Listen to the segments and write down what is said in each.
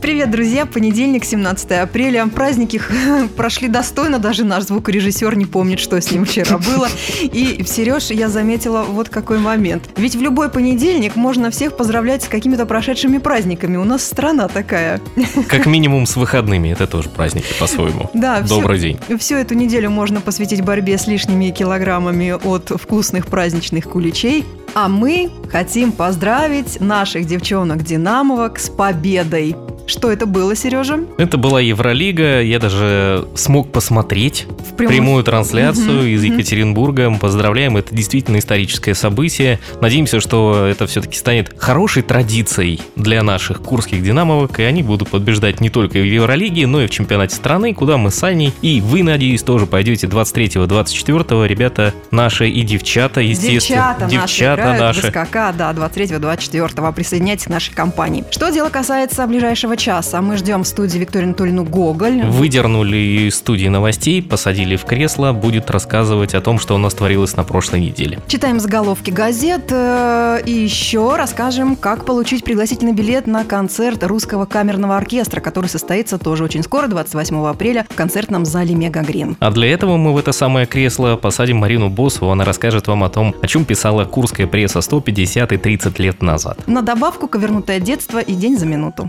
Привет, друзья! Понедельник, 17 апреля. Праздники прошли достойно, даже наш звукорежиссер не помнит, что с ним вчера было. И, Сереж, я заметила вот какой момент. Ведь в любой понедельник можно всех поздравлять с какими-то прошедшими праздниками. У нас страна такая. Как минимум с выходными, это тоже праздники по-своему. Да, Добрый всю, день. Всю эту неделю можно посвятить борьбе с лишними килограммами от вкусных праздничных куличей. А мы хотим поздравить наших девчонок-динамовок с победой. Что это было, Сережа? Это была Евролига, я даже смог посмотреть В прямом- прямую трансляцию Мгм, из мгм. Екатеринбурга. Мы поздравляем, это действительно историческое событие. Надеемся, что это все-таки станет хорошей традицией для наших курских динамовок, и они будут побеждать не только в Евролиге, но и в чемпионате страны, куда мы с Аней, и вы, надеюсь, тоже пойдете 23-24, ребята наши и девчата, естественно. Девчата, наши играют в СКК, да, 23-24. Присоединяйтесь к нашей компании. Что дело касается ближайшего часа? Мы ждем в студии Викторию Анатольевну Гоголь. Выдернули из студии новостей, посадили в кресло, будет рассказывать о том, что у нас творилось на прошлой неделе. Читаем заголовки газет э, и еще расскажем, как получить пригласительный билет на концерт русского камерного оркестра, который состоится тоже очень скоро, 28 апреля, в концертном зале Мега Грин. А для этого мы в это самое кресло посадим Марину Босову, она расскажет вам о том, о чем писала курская пресса 150 и 30 лет назад. На добавку «Ковернутое детство» и «День за минуту».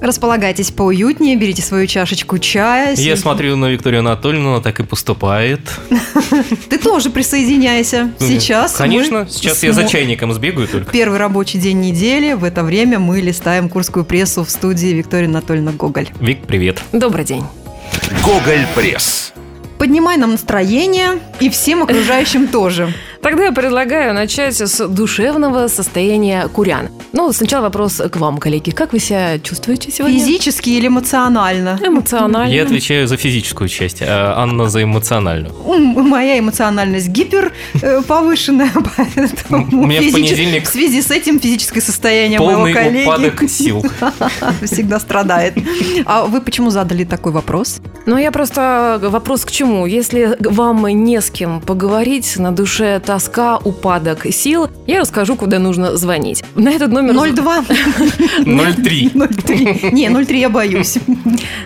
Располагайтесь поуютнее, берите свою чашечку чая. Я смотрю на Викторию Анатольевну, она так и поступает. Ты тоже присоединяйся сейчас. Конечно, сейчас я за чайником сбегаю только. Первый рабочий день недели. В это время мы листаем курскую прессу в студии Виктория Анатольевна Гоголь. Вик, привет. Добрый день. Гоголь Пресс. Поднимай нам настроение и всем окружающим тоже. Тогда я предлагаю начать с душевного состояния курян. Ну, сначала вопрос к вам, коллеги. Как вы себя чувствуете сегодня? Физически или эмоционально? Эмоционально. Я отвечаю за физическую часть, а Анна за эмоциональную. Моя эмоциональность гипер э, повышенная, поэтому У меня физич- понедельник в связи с этим физическое состояние Полный моего коллеги упадок сил. всегда страдает. А вы почему задали такой вопрос? Ну, я просто вопрос к чему? Если вам не с кем поговорить, на душе тоска, упадок сил, я расскажу, куда нужно звонить. На этот номер... 02? 0,3. 03. Не, 03 я боюсь.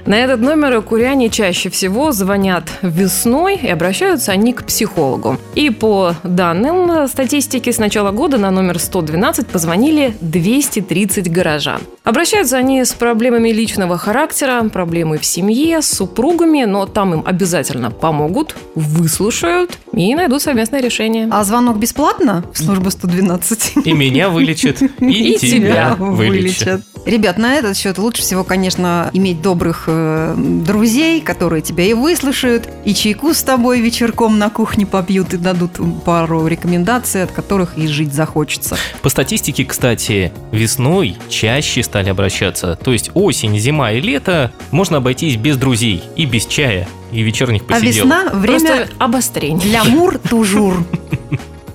На этот номер куряне чаще всего звонят весной и обращаются они к психологу. И по данным статистики с начала года на номер 112 позвонили 230 горожан. Обращаются они с проблемами личного характера, проблемы в семье, с супругами, но там им обязательно помогут, выслушают и найдут совместное решение. А звонок бесплатно в службу 112? И меня вылечат, и, И тебя тебя вылечат. Ребят, на этот счет лучше всего, конечно, иметь добрых э, друзей, которые тебя и выслушают, и чайку с тобой вечерком на кухне попьют и дадут пару рекомендаций, от которых и жить захочется. По статистике, кстати, весной чаще стали обращаться. То есть осень, зима и лето можно обойтись без друзей и без чая и вечерних А посиделок. весна – время Просто обострение. для мур тужур.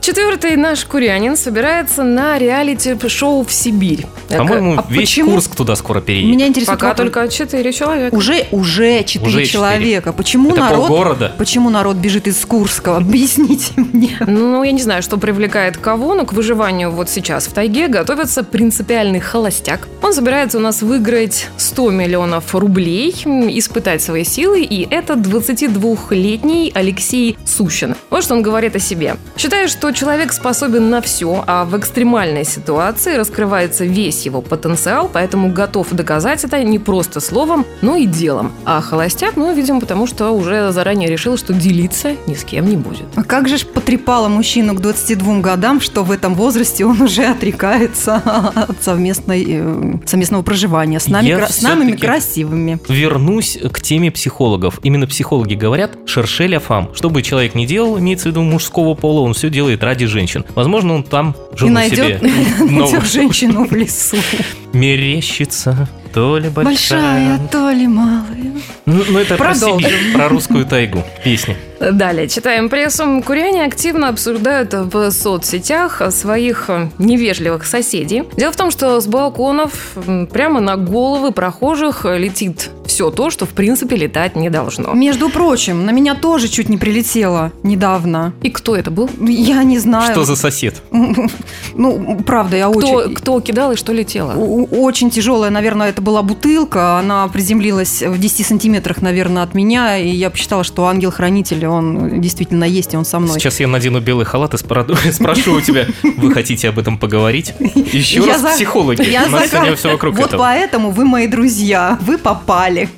Четвертый наш курянин собирается на реалити-шоу в Сибирь. По-моему, А весь почему? Курск туда скоро переедет. Меня интересует Пока вопрос. только четыре человека. Уже, уже четыре человека. Почему Это народ... полгорода. Почему народ бежит из Курска? Объясните мне. Ну, я не знаю, что привлекает кого, но к выживанию вот сейчас в тайге готовится принципиальный холостяк. Он собирается у нас выиграть 100 миллионов рублей, испытать свои силы, и это 22-летний Алексей Сущин. Вот что он говорит о себе. Считаю, что человек способен на все, а в экстремальной ситуации раскрывается весь его потенциал, поэтому готов доказать это не просто словом, но и делом. А холостяк, ну, видимо, потому что уже заранее решил, что делиться ни с кем не будет. А как же ж потрепало мужчину к 22 годам, что в этом возрасте он уже отрекается от совместной, э, совместного проживания с нами, Я кра- с нами красивыми. Вернусь к теме психологов. Именно психологи говорят «шершеля фам». Что бы человек ни делал, имеется в виду мужского пола, он все делает ради женщин. Возможно, он там И жену найдет, себе найдет женщину в лесу. Мерещится то ли большая, Большая, то ли малая. Ну, ну, это про Продолжим. Сибирь, про русскую тайгу песня. Далее, читаем прессу. Куряне активно обсуждают в соцсетях своих э, невежливых соседей. Дело в том, что с балконов прямо на головы прохожих летит все то, что в принципе летать не должно. Между прочим, на меня тоже чуть не прилетело недавно. И кто это был? Я не знаю. Что за сосед? Ну, правда, я Кто, очень... кто кидал и что летело? Очень тяжелая, наверное, это была бутылка. Она приземлилась в 10 сантиметрах, наверное, от меня. И я посчитала, что ангел-хранитель, он действительно есть, и он со мной. Сейчас я надену белый халат и спрошу у тебя, вы хотите об этом поговорить? Еще раз психологи. У нас сегодня все вокруг Вот поэтому вы мои друзья. Вы попали.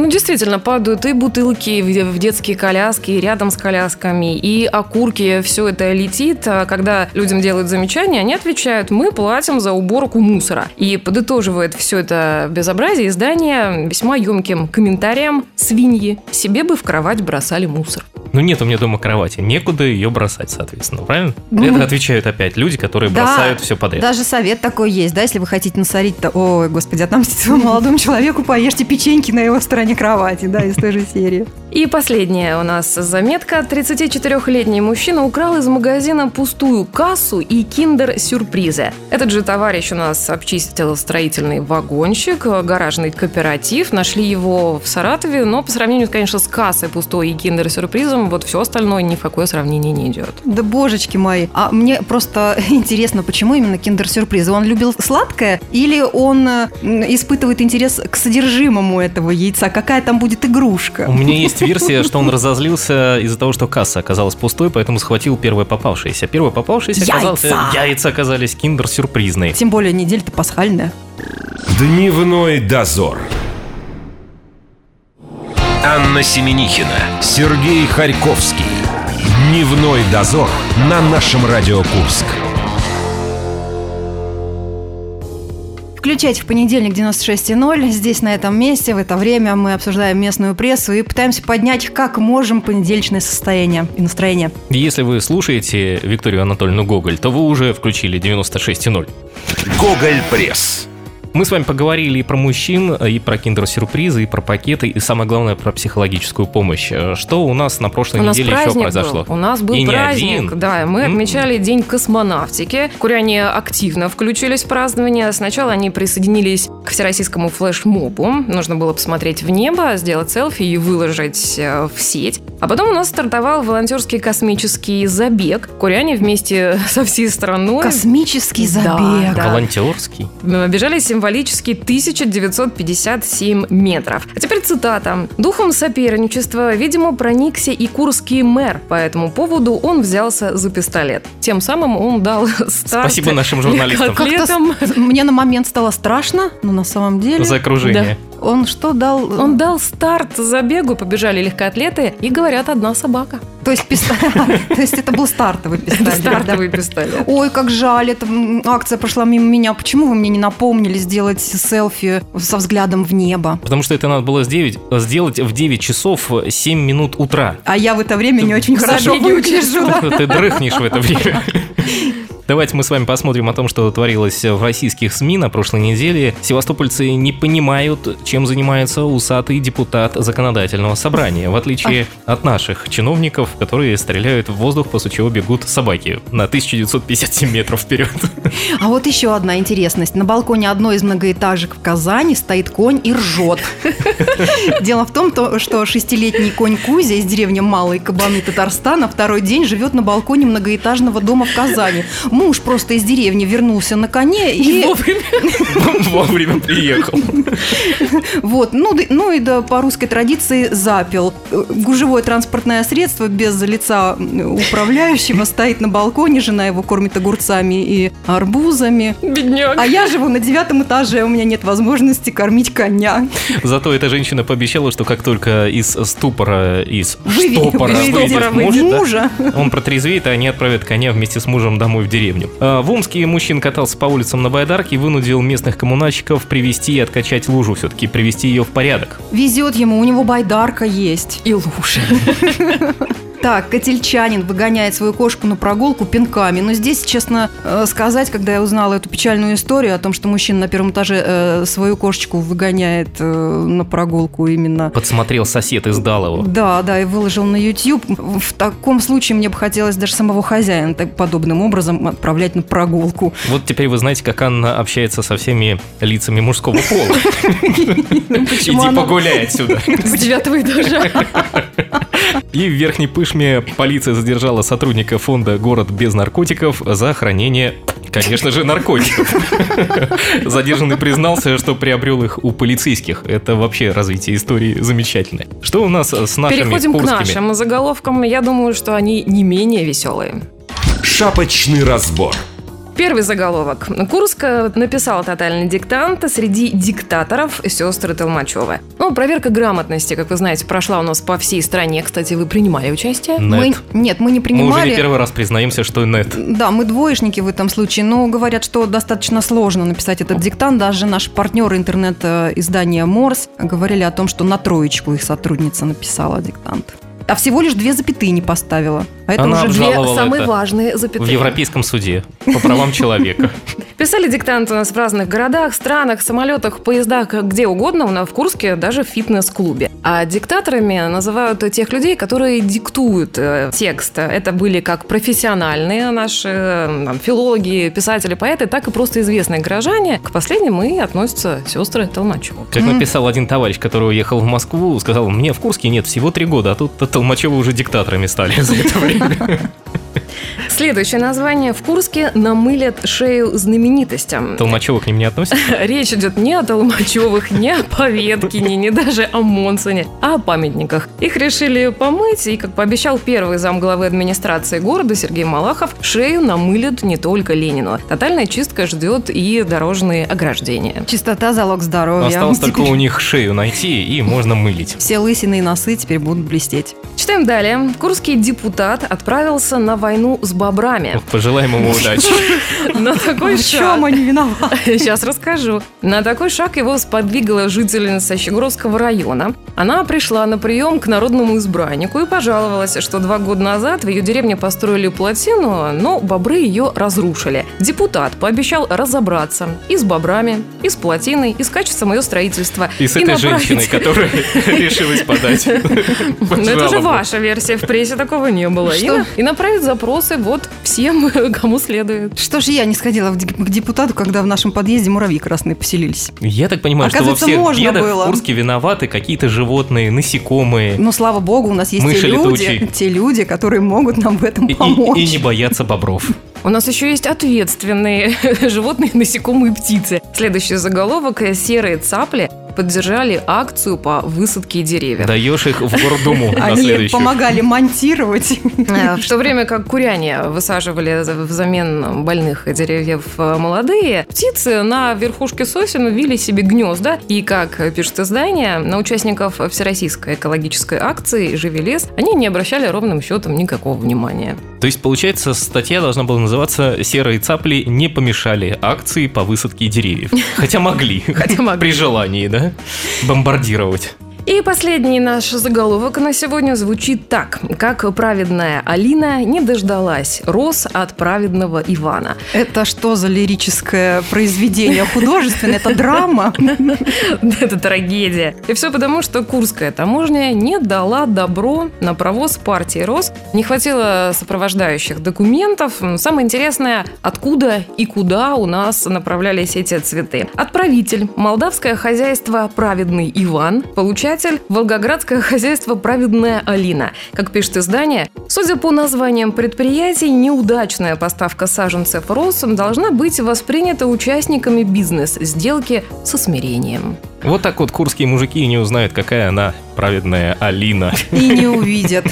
Ну, действительно, падают и бутылки в детские коляски, и рядом с колясками, и окурки, все это летит. А когда людям делают замечания, они отвечают, мы платим за уборку мусора. И подытоживает все это безобразие издание весьма емким комментарием «Свиньи, себе бы в кровать бросали мусор». Ну нет у меня дома кровати, некуда ее бросать, соответственно, правильно? Ну, Это отвечают опять люди, которые Да, бросают все подряд. Даже совет такой есть, да, если вы хотите насорить, то, ой, господи, отомстить своему молодому человеку, поешьте печеньки на его стороне кровати, да, из той же серии. И последняя у нас заметка. 34-летний мужчина украл из магазина пустую кассу и киндер-сюрпризы. Этот же товарищ у нас обчистил строительный вагончик, гаражный кооператив. Нашли его в Саратове, но по сравнению, конечно, с кассой пустой и киндер-сюрпризом, вот все остальное ни в какое сравнение не идет. Да божечки мои. А мне просто интересно, почему именно киндер-сюрпризы? Он любил сладкое или он э, испытывает интерес к содержимому этого яйца? Какая там будет игрушка? У меня есть версия, что он разозлился из-за того, что касса оказалась пустой, поэтому схватил первое попавшееся. Первое попавшееся Яйца! оказался... Яйца оказались киндер-сюрпризные. Тем более неделя-то пасхальная. Дневной дозор. Анна Семенихина, Сергей Харьковский. Дневной дозор на нашем Радио Курск. Включайте в понедельник 96.0. Здесь, на этом месте, в это время мы обсуждаем местную прессу и пытаемся поднять как можем понедельное состояние и настроение. Если вы слушаете Викторию Анатольевну Гоголь, то вы уже включили 96.0. Гоголь Пресс. Мы с вами поговорили и про мужчин, и про киндер-сюрпризы, и про пакеты, и самое главное про психологическую помощь. Э, Что у нас на прошлой У неделе еще произошло? был. У нас был И не праздник. один. Да, мы М. отмечали День космонавтики. Куряне активно включились в празднование. Сначала они присоединились к всероссийскому флешмобу. Нужно было посмотреть в небо, сделать селфи и выложить э, в сеть. А потом у нас стартовал волонтерский космический забег. Куряне вместе со всей страной Космический Да, забег. да. Волонтерский. Бежали символически 1957 метров. А теперь цитата. «Духом соперничества, видимо, проникся и курский мэр. По этому поводу он взялся за пистолет. Тем самым он дал старт Спасибо нашим журналистам. Мне на момент стало страшно, но на самом деле... За окружение. Он что дал? Он дал старт забегу, побежали легкоатлеты и, говорят, одна собака. То есть пистолет. То есть это был стартовый пистолет. Стартовый пистолет. Ой, как жаль, эта акция прошла мимо меня. Почему вы мне не напомнили сделать селфи со взглядом в небо? Потому что это надо было сделать, в 9 часов 7 минут утра. А я в это время не очень хорошо выгляжу. Ты дрыхнешь в это время. Давайте мы с вами посмотрим о том, что творилось в российских СМИ на прошлой неделе. Севастопольцы не понимают, чем занимается усатый депутат законодательного собрания, в отличие от наших чиновников, которые стреляют в воздух, после чего бегут собаки на 1957 метров вперед. А вот еще одна интересность. На балконе одной из многоэтажек в Казани стоит конь и ржет. Дело в том, то, что шестилетний конь Кузя из деревни Малые Кабаны Татарстана второй день живет на балконе многоэтажного дома в Казани. Муж просто из деревни вернулся на коне и... Вовремя приехал. Вот, ну, да- ну и да, по русской традиции запил. Гужевое транспортное средство без лица управляющего стоит на балконе, жена его кормит огурцами и арбузами. Бедняк. А я живу на девятом этаже, у меня нет возможности кормить коня. Зато эта женщина пообещала, что как только из ступора, из Выви- штопора выйдет муж, да, мужа. Он протрезвеет, и они отправят коня вместе с мужем домой в деревню. А, В Омске мужчина катался по улицам на байдарке и вынудил местных коммунальщиков привести и откачать лужу, все-таки привести ее в порядок. Везет ему, у него байдарка есть. И лучше. Так, котельчанин выгоняет свою кошку на прогулку пинками. Но здесь, честно э, сказать, когда я узнала эту печальную историю о том, что мужчина на первом этаже э, свою кошечку выгоняет э, на прогулку именно... Подсмотрел сосед и сдал его. Да, да, и выложил на YouTube. В таком случае мне бы хотелось даже самого хозяина так, подобным образом отправлять на прогулку. Вот теперь вы знаете, как Анна общается со всеми лицами мужского пола. Иди погуляй отсюда. С девятого этажа. И в Верхней Пышме полиция задержала сотрудника фонда «Город без наркотиков» за хранение Конечно же, наркотиков. Задержанный признался, что приобрел их у полицейских. Это вообще развитие истории замечательное. Что у нас с нашими Переходим курскими? к нашим заголовкам. Я думаю, что они не менее веселые. Шапочный разбор. Первый заголовок. Курск написал тотальный диктант среди диктаторов сестры Толмачевы. Ну, проверка грамотности, как вы знаете, прошла у нас по всей стране. Кстати, вы принимали участие? Мы, Нет. нет, мы не Мы принимали. уже не первый раз признаемся, что нет. Да, мы двоечники в этом случае, но говорят, что достаточно сложно написать этот диктант. Даже наши партнеры интернет-издания Морс говорили о том, что на троечку их сотрудница написала диктант. А всего лишь две запятые не поставила. А это Она уже две... Самые важные В запятые. Европейском суде по правам человека. Писали диктант у нас в разных городах, странах, самолетах, поездах, где угодно, у нас в Курске, даже в фитнес-клубе. А диктаторами называют тех людей, которые диктуют э, текст. Это были как профессиональные наши э, там, филологи, писатели, поэты, так и просто известные горожане. К последним и относятся сестры Толмачева. Как написал один товарищ, который уехал в Москву, сказал, мне в Курске нет всего три года, а тут Толмачевы уже диктаторами стали за это время. ハハハハ。Следующее название. В Курске намылят шею знаменитостям. Толмачева к ним не относится? Речь идет не о Толмачевых, не о Поветкине, не даже о Монсоне, а о памятниках. Их решили помыть, и, как пообещал первый замглавы администрации города Сергей Малахов, шею намылят не только Ленину. Тотальная чистка ждет и дорожные ограждения. Чистота – залог здоровья. Осталось только у них шею найти, и можно мылить. Все лысины и носы теперь будут блестеть. Читаем далее. Курский депутат отправился на войну с бобрами. Пожелаем ему удачи. На такой В чем шаг... они виноваты? Сейчас расскажу. На такой шаг его сподвигла жительница Щегородского района. Она пришла на прием к народному избраннику и пожаловалась, что два года назад в ее деревне построили плотину, но бобры ее разрушили. Депутат пообещал разобраться и с бобрами, и с плотиной, и с качеством ее строительства. И с этой направить- женщиной, которая решилась подать. Ну, это же ваша версия, в прессе такого не было. И направить запросы вот всем, кому следует. Что же я не сходила к депутату, когда в нашем подъезде муравьи красные поселились? Я так понимаю, что во Оказывается, всех можно бедах было. в Курске виноваты какие-то животные, насекомые. Но, слава богу, у нас есть Мыши те люди, те люди, которые могут нам в этом И, и- помочь. и не боятся бобров. У нас еще есть ответственные животные, насекомые, птицы. Следующий заголовок. Серые цапли поддержали акцию по высадке деревьев. Даешь их в Гордуму на Они помогали монтировать. Э, В то время как куряне высаживали за- взамен больных деревьев э, молодые, птицы на верхушке сосен вили себе гнезда. И, как пишет издание, на участников Всероссийской экологической акции «Живи лес» они не обращали ровным счетом никакого внимания. То есть, получается, статья должна была называться «Серые цапли не помешали акции по высадке деревьев». Хотя могли. Хотя могли. При желании, да? Бомбардировать. И последний наш заголовок на сегодня звучит так. Как праведная Алина не дождалась роз от праведного Ивана. Это что за лирическое произведение? Художественное? Это драма? Это трагедия. И все потому, что Курская таможня не дала добро на провоз партии роз. Не хватило сопровождающих документов. Самое интересное, откуда и куда у нас направлялись эти цветы. Отправитель – молдавское хозяйство «Праведный Иван», получатель – волгоградское хозяйство «Праведная Алина». Как пишет издание, судя по названиям предприятий, неудачная поставка саженцев роз должна быть воспринята участниками бизнес-сделки со смирением. Вот так вот курские мужики не узнают, какая она праведная Алина. И не увидят.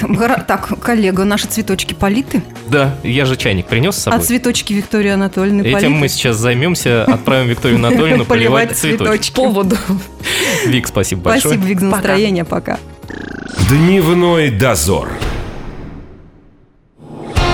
Так, коллега, наши цветочки политы? Да, я же чайник принес с А собой. цветочки Виктории Анатольевны Этим политы? мы сейчас займемся, отправим Викторию Анатольевну поливать цветочки. Поводу. Вик, спасибо большое. Спасибо, Вик, за настроение. Пока. Дневной дозор.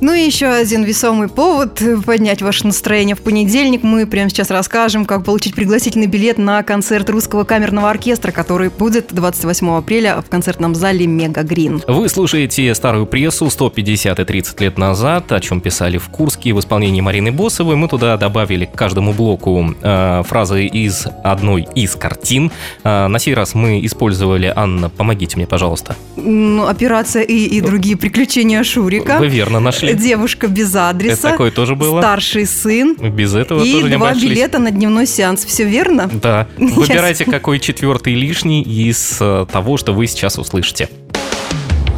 Ну и еще один весомый повод поднять ваше настроение в понедельник. Мы прямо сейчас расскажем, как получить пригласительный билет на концерт русского камерного оркестра, который будет 28 апреля в концертном зале Мега Грин. Вы слушаете старую прессу 150 и 30 лет назад, о чем писали в Курске в исполнении Марины Босовой. Мы туда добавили к каждому блоку э, фразы из одной из картин. Э, на сей раз мы использовали, Анна, помогите мне, пожалуйста. Ну, операция и, и другие приключения Шурика. Вы верно нашли. Девушка без адреса. Это такое тоже было. Старший сын. Без этого и тоже не два обошлись. билета на дневной сеанс. Все верно? Да. Выбирайте, какой четвертый лишний из э, того, что вы сейчас услышите.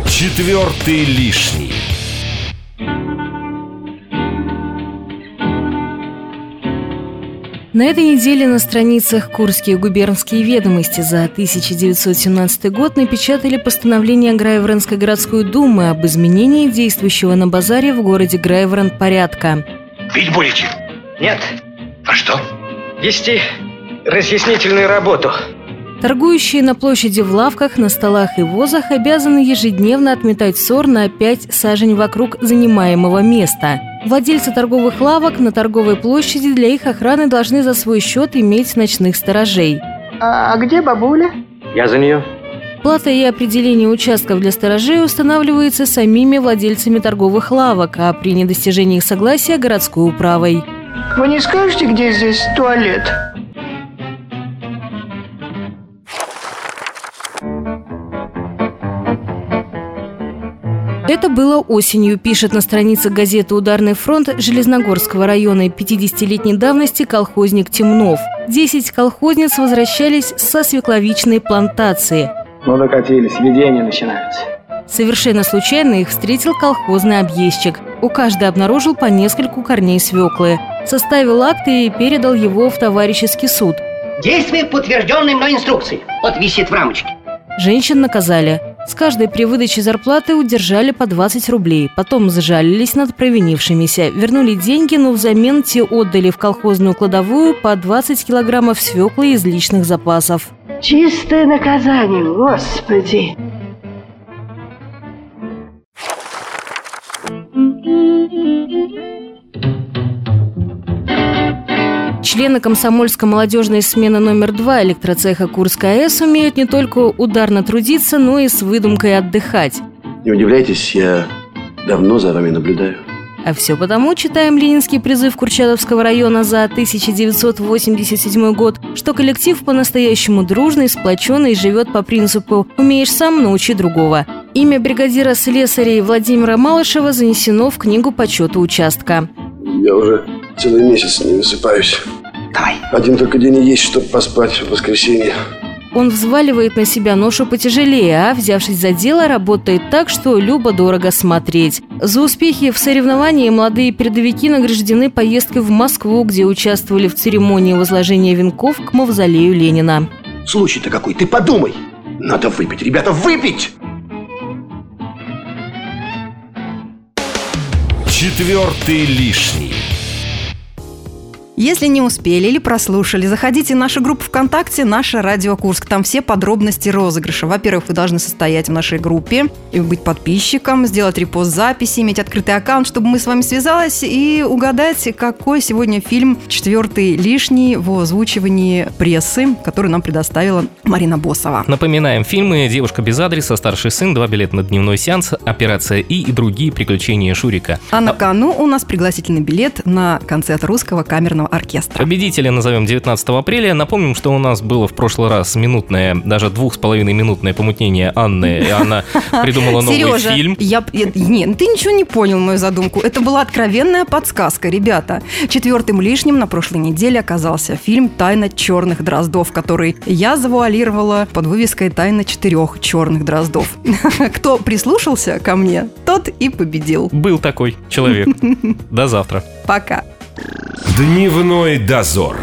Четвертый лишний. На этой неделе на страницах Курские губернские ведомости за 1917 год напечатали постановление Грайворонской городской думы об изменении действующего на базаре в городе Грайворон порядка. Пить будете? Нет, А что? вести разъяснительную работу. Торгующие на площади в лавках, на столах и возах обязаны ежедневно отметать ссор на 5 сажень вокруг занимаемого места. Владельцы торговых лавок на торговой площади для их охраны должны за свой счет иметь ночных сторожей. А где бабуля? Я за нее. Плата и определение участков для сторожей устанавливается самими владельцами торговых лавок, а при недостижении их согласия – городской управой. Вы не скажете, где здесь туалет? Это было осенью, пишет на странице газеты «Ударный фронт» Железногорского района 50-летней давности колхозник Темнов. Десять колхозниц возвращались со свекловичной плантации. Ну докатились, видения начинаются. Совершенно случайно их встретил колхозный объездчик. У каждой обнаружил по нескольку корней свеклы. Составил акт и передал его в товарищеский суд. Действие по утвержденной мной инструкции. Вот висит в рамочке. Женщин наказали. С каждой при выдаче зарплаты удержали по 20 рублей. Потом зажалились над провинившимися. Вернули деньги, но взамен те отдали в колхозную кладовую по 20 килограммов свеклы из личных запасов. Чистое наказание, господи. Члены комсомольско-молодежной смены номер два электроцеха Курская АЭС умеют не только ударно трудиться, но и с выдумкой отдыхать. Не удивляйтесь, я давно за вами наблюдаю. А все потому, читаем ленинский призыв Курчатовского района за 1987 год, что коллектив по-настоящему дружный, сплоченный и живет по принципу «умеешь сам, научи другого». Имя бригадира слесарей Владимира Малышева занесено в книгу почета участка. Я уже целый месяц не высыпаюсь. Давай. Один только день и есть, чтобы поспать в воскресенье. Он взваливает на себя ношу потяжелее, а, взявшись за дело, работает так, что любо-дорого смотреть. За успехи в соревновании молодые передовики награждены поездкой в Москву, где участвовали в церемонии возложения венков к мавзолею Ленина. Случай-то какой, ты подумай. Надо выпить, ребята, выпить! Четвертый лишний. Если не успели или прослушали, заходите в нашу группу ВКонтакте «Наша Радио Курск». Там все подробности розыгрыша. Во-первых, вы должны состоять в нашей группе и быть подписчиком, сделать репост записи, иметь открытый аккаунт, чтобы мы с вами связалась и угадать, какой сегодня фильм «Четвертый лишний» в озвучивании прессы, который нам предоставила Марина Босова. Напоминаем, фильмы «Девушка без адреса», «Старший сын», «Два билета на дневной сеанс», «Операция И» и другие приключения Шурика. А на кону у нас пригласительный билет на концерт русского камерного оркестра. Победителя назовем 19 апреля. Напомним, что у нас было в прошлый раз минутное, даже двух с половиной минутное помутнение Анны, и она придумала новый Сережа, фильм. Я, нет, ты ничего не понял мою задумку. Это была откровенная подсказка, ребята. Четвертым лишним на прошлой неделе оказался фильм «Тайна черных дроздов», который я завуалировала под вывеской «Тайна четырех черных дроздов». Кто прислушался ко мне, тот и победил. Был такой человек. До завтра. Пока. Дневной дозор.